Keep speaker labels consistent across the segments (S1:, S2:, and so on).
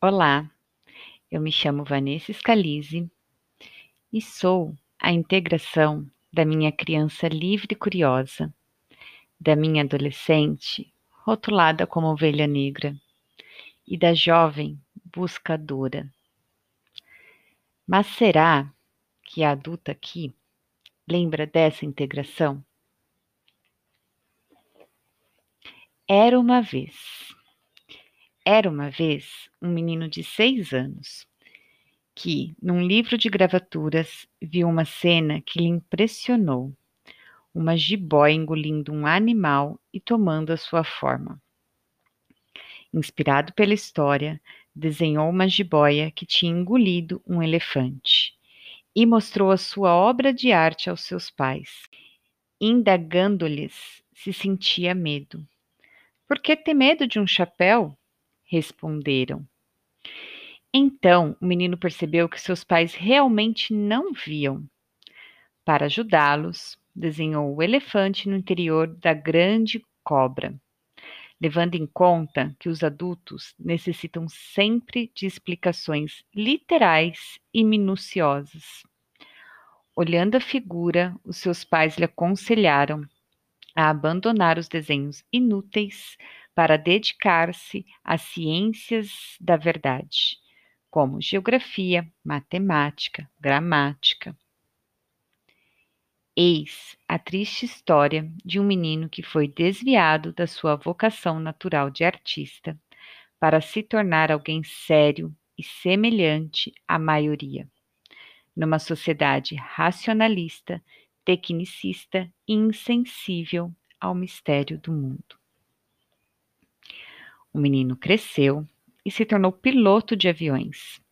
S1: Olá, eu me chamo Vanessa Scalise e sou a integração da minha criança livre e curiosa, da minha adolescente rotulada como ovelha negra e da jovem buscadora. Mas será que a adulta aqui lembra dessa integração? Era uma vez. Era uma vez um menino de seis anos que, num livro de gravaturas, viu uma cena que lhe impressionou: uma jiboia engolindo um animal e tomando a sua forma. Inspirado pela história, desenhou uma jiboia que tinha engolido um elefante e mostrou a sua obra de arte aos seus pais. Indagando-lhes se sentia medo. Por que ter medo de um chapéu? Responderam. Então o menino percebeu que seus pais realmente não viam. Para ajudá-los, desenhou o elefante no interior da grande cobra, levando em conta que os adultos necessitam sempre de explicações literais e minuciosas. Olhando a figura, os seus pais lhe aconselharam a abandonar os desenhos inúteis para dedicar-se às ciências da verdade, como geografia, matemática, gramática. Eis a triste história de um menino que foi desviado da sua vocação natural de artista para se tornar alguém sério e semelhante à maioria, numa sociedade racionalista tecnicista e insensível ao mistério do mundo. O menino cresceu e se tornou piloto de aviões,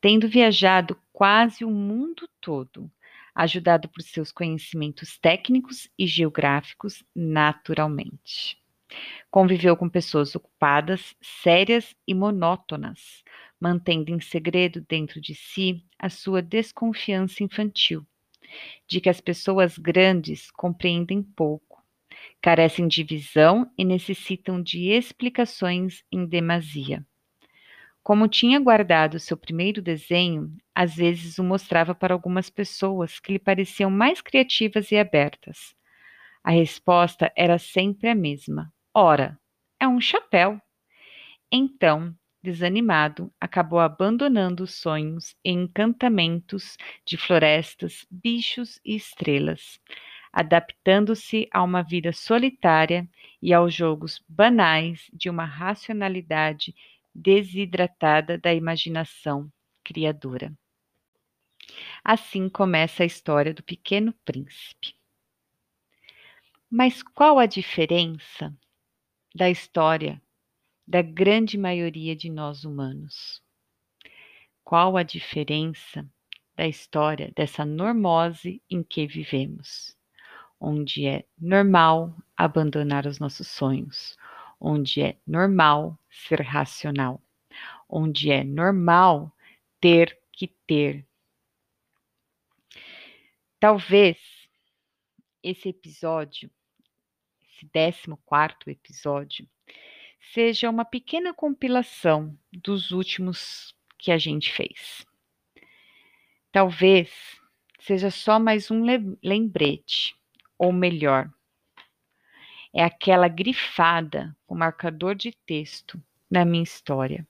S1: tendo viajado quase o mundo todo, ajudado por seus conhecimentos técnicos e geográficos naturalmente. Conviveu com pessoas ocupadas, sérias e monótonas, mantendo em segredo dentro de si a sua desconfiança infantil de que as pessoas grandes compreendem pouco, carecem de visão e necessitam de explicações em demasia. Como tinha guardado seu primeiro desenho, às vezes o mostrava para algumas pessoas que lhe pareciam mais criativas e abertas. A resposta era sempre a mesma: ora, é um chapéu. Então, desanimado, acabou abandonando os sonhos e encantamentos de florestas, bichos e estrelas, adaptando-se a uma vida solitária e aos jogos banais de uma racionalidade desidratada da imaginação criadora. Assim começa a história do Pequeno Príncipe. Mas qual a diferença da história da grande maioria de nós humanos. Qual a diferença da história dessa normose em que vivemos? Onde é normal abandonar os nossos sonhos, onde é normal ser racional, onde é normal ter que ter. Talvez esse episódio, esse 14 quarto episódio, seja uma pequena compilação dos últimos que a gente fez. Talvez seja só mais um lembrete, ou melhor, é aquela grifada com marcador de texto na minha história,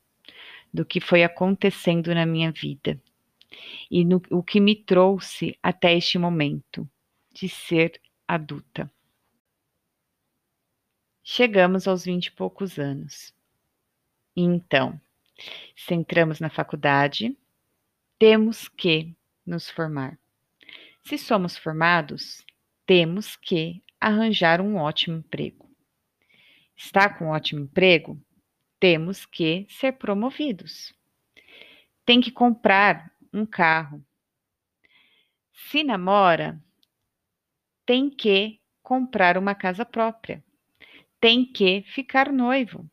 S1: do que foi acontecendo na minha vida e no, o que me trouxe até este momento de ser adulta. Chegamos aos vinte e poucos anos. Então, se entramos na faculdade, temos que nos formar. Se somos formados, temos que arranjar um ótimo emprego. Está com um ótimo emprego? Temos que ser promovidos. Tem que comprar um carro. Se namora, tem que comprar uma casa própria tem que ficar noivo,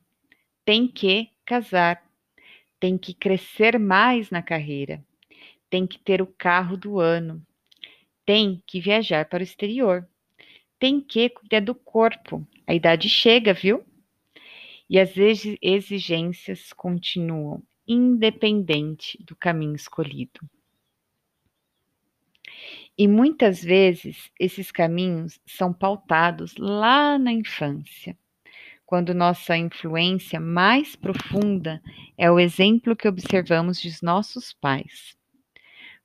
S1: tem que casar, tem que crescer mais na carreira, tem que ter o carro do ano, tem que viajar para o exterior, tem que cuidar do corpo. A idade chega, viu? E as exigências continuam independente do caminho escolhido. E muitas vezes esses caminhos são pautados lá na infância, quando nossa influência mais profunda é o exemplo que observamos de nossos pais.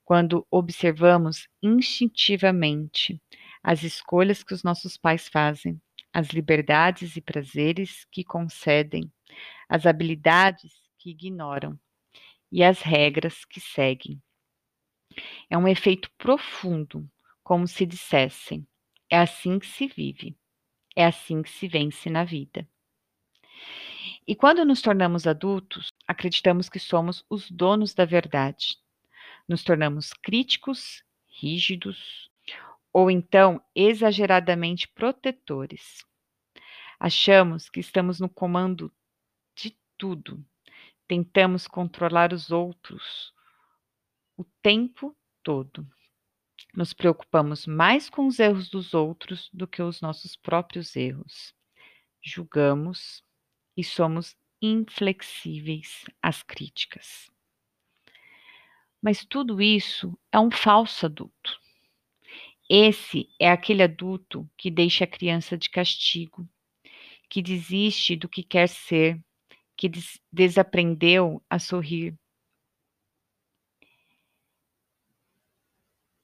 S1: Quando observamos instintivamente as escolhas que os nossos pais fazem, as liberdades e prazeres que concedem, as habilidades que ignoram e as regras que seguem. É um efeito profundo, como se dissessem: é assim que se vive, é assim que se vence na vida. E quando nos tornamos adultos, acreditamos que somos os donos da verdade. Nos tornamos críticos, rígidos, ou então exageradamente protetores. Achamos que estamos no comando de tudo. Tentamos controlar os outros o tempo todo. Nos preocupamos mais com os erros dos outros do que os nossos próprios erros. Julgamos e somos inflexíveis às críticas. Mas tudo isso é um falso adulto. Esse é aquele adulto que deixa a criança de castigo, que desiste do que quer ser, que des desaprendeu a sorrir.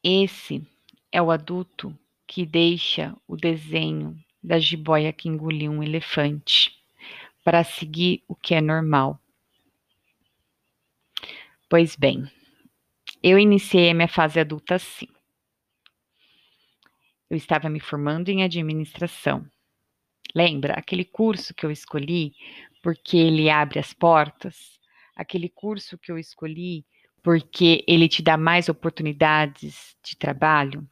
S1: Esse é o adulto que deixa o desenho da jiboia que engoliu um elefante para seguir o que é normal. Pois bem, eu iniciei a minha fase adulta assim. Eu estava me formando em administração. Lembra aquele curso que eu escolhi porque ele abre as portas? Aquele curso que eu escolhi porque ele te dá mais oportunidades de trabalho?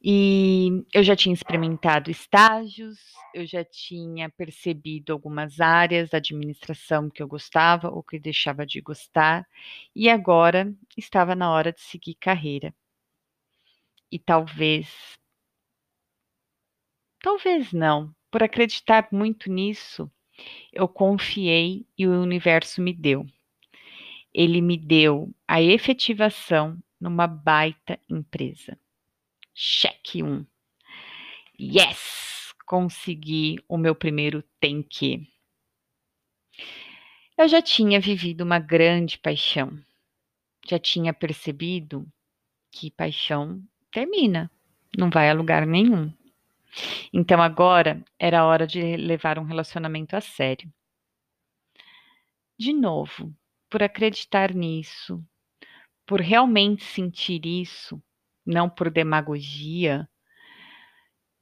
S1: E eu já tinha experimentado estágios, eu já tinha percebido algumas áreas da administração que eu gostava ou que deixava de gostar, e agora estava na hora de seguir carreira e talvez. Talvez não. Por acreditar muito nisso, eu confiei e o universo me deu. Ele me deu a efetivação numa baita empresa. Cheque 1. Um. Yes! Consegui o meu primeiro tem que. Eu já tinha vivido uma grande paixão. Já tinha percebido que paixão termina, não vai a lugar nenhum. Então agora era hora de levar um relacionamento a sério. De novo, por acreditar nisso, por realmente sentir isso, não por demagogia,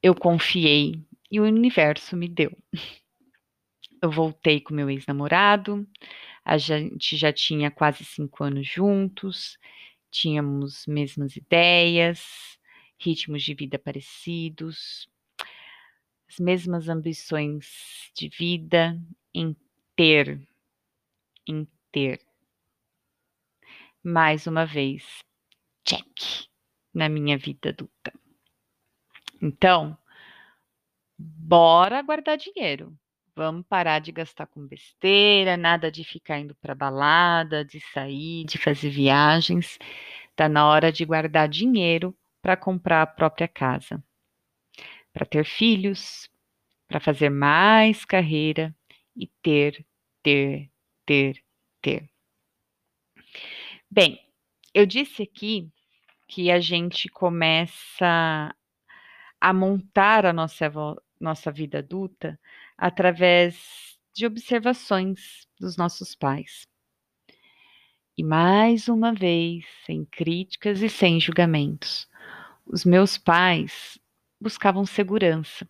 S1: eu confiei e o universo me deu. Eu voltei com meu ex-namorado, a gente já tinha quase cinco anos juntos, tínhamos mesmas ideias, ritmos de vida parecidos, as mesmas ambições de vida em ter, em ter. Mais uma vez, check na minha vida adulta. Então, bora guardar dinheiro. Vamos parar de gastar com besteira, nada de ficar indo para balada, de sair, de fazer viagens. Tá na hora de guardar dinheiro para comprar a própria casa, para ter filhos, para fazer mais carreira e ter, ter, ter, ter. Bem, eu disse aqui que a gente começa a montar a nossa, nossa vida adulta através de observações dos nossos pais. E mais uma vez, sem críticas e sem julgamentos, os meus pais buscavam segurança.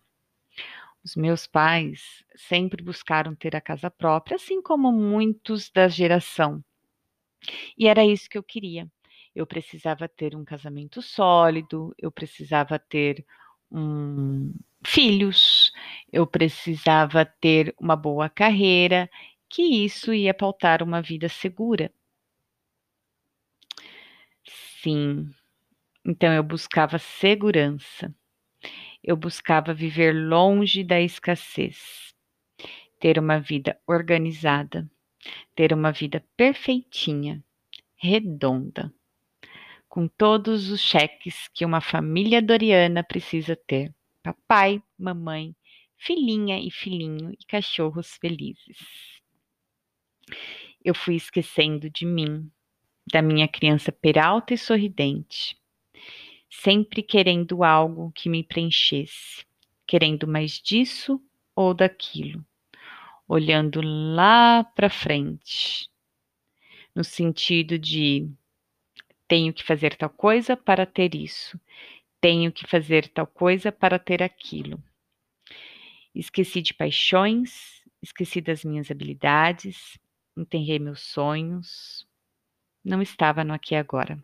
S1: Os meus pais sempre buscaram ter a casa própria, assim como muitos da geração. E era isso que eu queria. Eu precisava ter um casamento sólido, eu precisava ter um, filhos, eu precisava ter uma boa carreira, que isso ia pautar uma vida segura. Sim, então eu buscava segurança, eu buscava viver longe da escassez, ter uma vida organizada, ter uma vida perfeitinha, redonda, com todos os cheques que uma família doriana precisa ter: papai, mamãe, filhinha e filhinho e cachorros felizes. Eu fui esquecendo de mim, da minha criança peralta e sorridente, sempre querendo algo que me preenchesse, querendo mais disso ou daquilo, olhando lá para frente, no sentido de tenho que fazer tal coisa para ter isso, tenho que fazer tal coisa para ter aquilo. Esqueci de paixões, esqueci das minhas habilidades, enterrei meus sonhos, não estava no aqui e agora.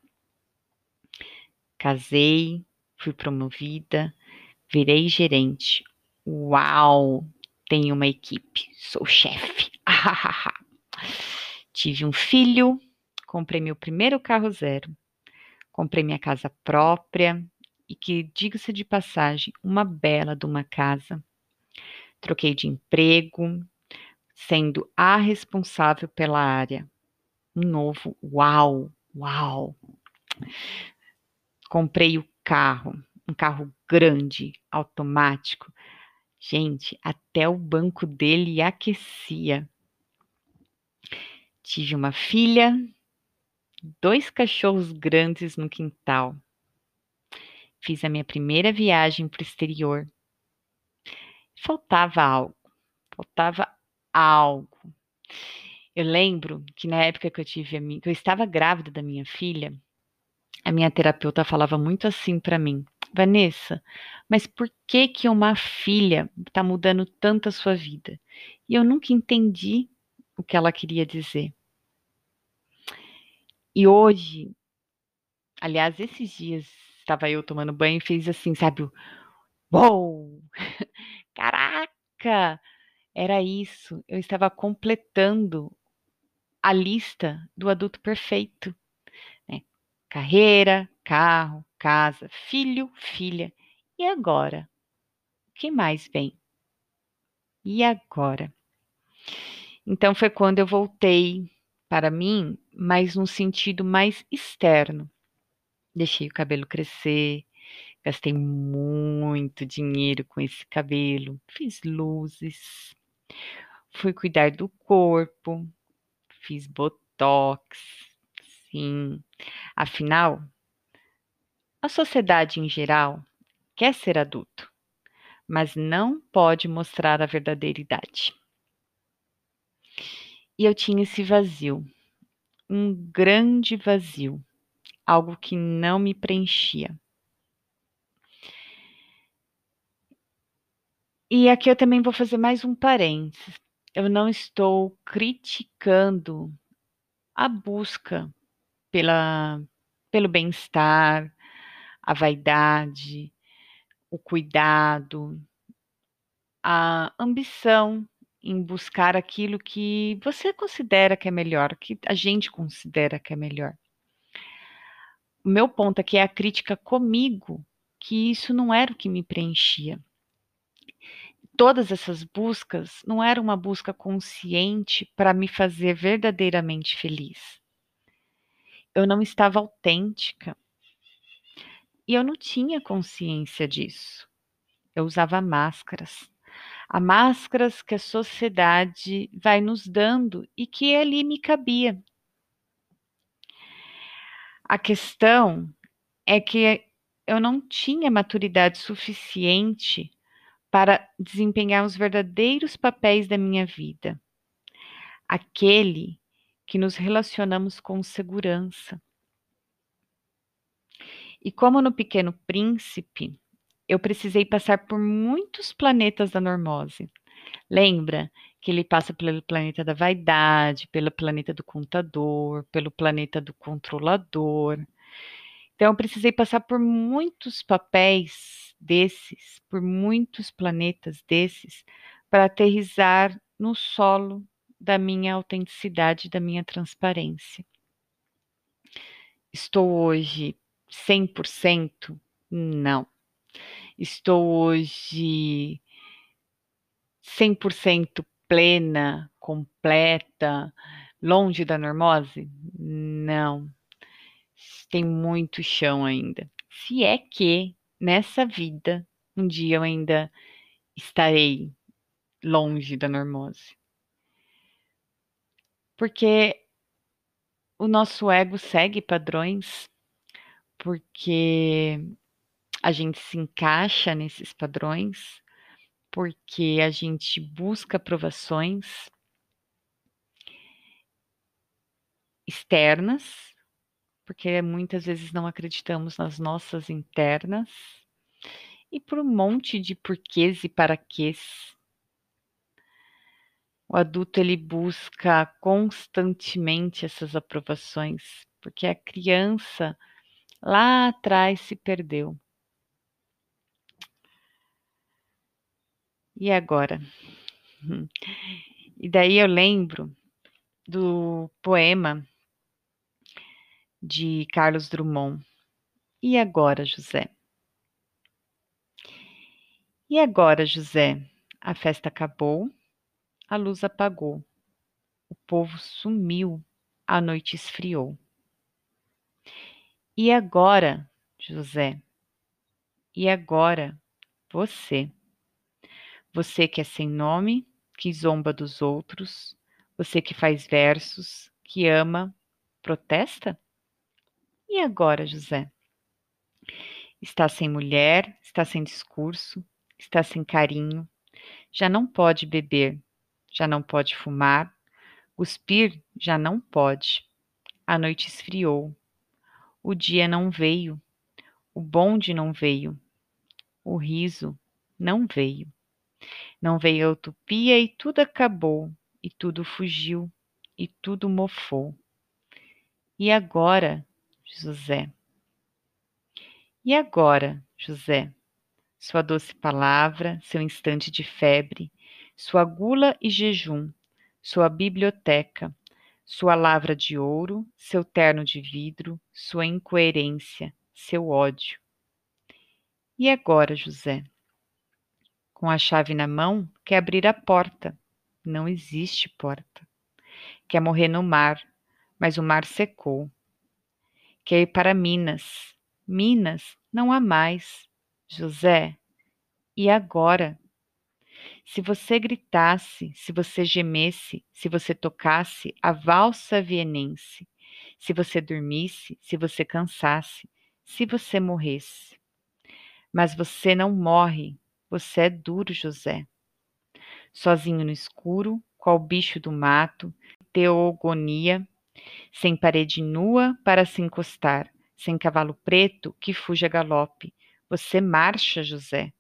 S1: Casei, fui promovida, virei gerente. Uau! Tenho uma equipe, sou chefe. Tive um filho, comprei meu primeiro carro zero, comprei minha casa própria e que, diga-se de passagem, uma bela de uma casa. Troquei de emprego, sendo a responsável pela área um novo. Uau, uau! Comprei o carro, um carro grande, automático. Gente, até o banco dele aquecia. Tive uma filha, dois cachorros grandes no quintal. Fiz a minha primeira viagem para o exterior. Faltava algo, faltava algo. Eu lembro que na época que eu tive a minha, que eu estava grávida da minha filha, a minha terapeuta falava muito assim para mim: Vanessa, mas por que que uma filha está mudando tanto a sua vida? E eu nunca entendi o que ela queria dizer. E hoje, aliás, esses dias estava eu tomando banho e fez assim, sabe? Uou! Caraca! Era isso. Eu estava completando a lista do adulto perfeito. Né? Carreira, carro, casa, filho, filha. E agora? O que mais vem? E agora? Então foi quando eu voltei para mim, mas num sentido mais externo. Deixei o cabelo crescer, gastei muito dinheiro com esse cabelo, fiz luzes, fui cuidar do corpo, fiz botox, sim. Afinal, a sociedade em geral quer ser adulto, mas não pode mostrar a verdadeira idade. E eu tinha esse vazio, um grande vazio, algo que não me preenchia. E aqui eu também vou fazer mais um parênteses eu não estou criticando a busca pela, pelo bem-estar, a vaidade, o cuidado, a ambição em buscar aquilo que você considera que é melhor, que a gente considera que é melhor. O meu ponto aqui é a crítica comigo, que isso não era o que me preenchia todas essas buscas não era uma busca consciente para me fazer verdadeiramente feliz. Eu não estava autêntica. E eu não tinha consciência disso. Eu usava máscaras. Há máscaras que a sociedade vai nos dando e que ali me cabia. A questão é que eu não tinha maturidade suficiente para desempenhar os verdadeiros papéis da minha vida. Aquele que nos relacionamos com segurança. E como no Pequeno Príncipe, eu precisei passar por muitos planetas da normose. Lembra que ele passa pelo planeta da vaidade, pelo planeta do contador, pelo planeta do controlador. Então, eu precisei passar por muitos papéis desses, por muitos planetas desses, para aterrizar no solo da minha autenticidade, da minha transparência. Estou hoje 100%? Não. Estou hoje 100% plena, completa, longe da normose? Não. Tem muito chão ainda. Se é que nessa vida um dia eu ainda estarei longe da normose. Porque o nosso ego segue padrões, porque a gente se encaixa nesses padrões, porque a gente busca aprovações externas, porque muitas vezes não acreditamos nas nossas internas, e por um monte de porquês e paraquês. O adulto ele busca constantemente essas aprovações, porque a criança lá atrás se perdeu. E agora? E daí eu lembro do poema de Carlos Drummond. E agora, José? E agora, José? A festa acabou, a luz apagou, o povo sumiu, a noite esfriou. E agora, José? E agora, você? Você que é sem nome, que zomba dos outros, você que faz versos, que ama, protesta? E agora, José? Está sem mulher, está sem discurso, está sem carinho, já não pode beber, já não pode fumar, cuspir já não pode. A noite esfriou, o dia não veio, o bonde não veio, o riso não veio. Não veio a utopia e tudo acabou, e tudo fugiu, e tudo mofou. E agora, José? E agora, José? Sua doce palavra, seu instante de febre, sua gula e jejum, sua biblioteca, sua lavra de ouro, seu terno de vidro, sua incoerência, seu ódio. E agora, José? Com a chave na mão, quer abrir a porta. Não existe porta. Quer morrer no mar, mas o mar secou. Quer ir para Minas. Minas não há mais. José, e agora? Se você gritasse, se você gemesse, se você tocasse a valsa vienense, se você dormisse, se você cansasse, se você morresse. Mas você não morre, você é duro, José. Sozinho no escuro, qual bicho do mato, teogonia, sem parede nua para se encostar, sem cavalo preto que fuja galope. Você marcha, José.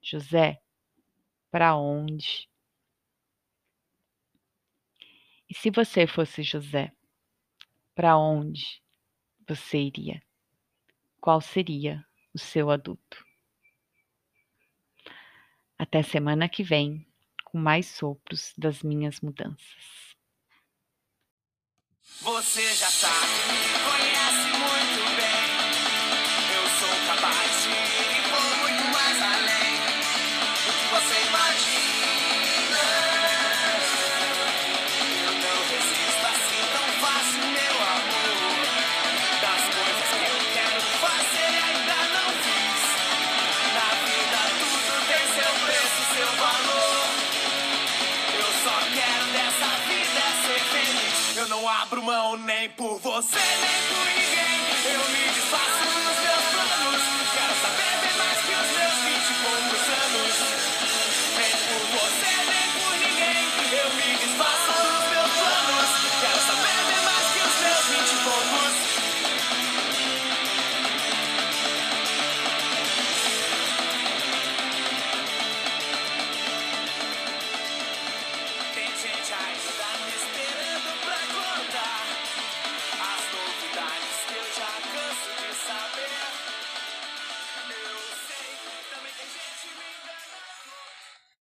S1: José, para onde? E se você fosse José, para onde você iria? Qual seria o seu adulto? Até semana que vem, com mais sopros das minhas mudanças. Você já sabe, conhece você, nem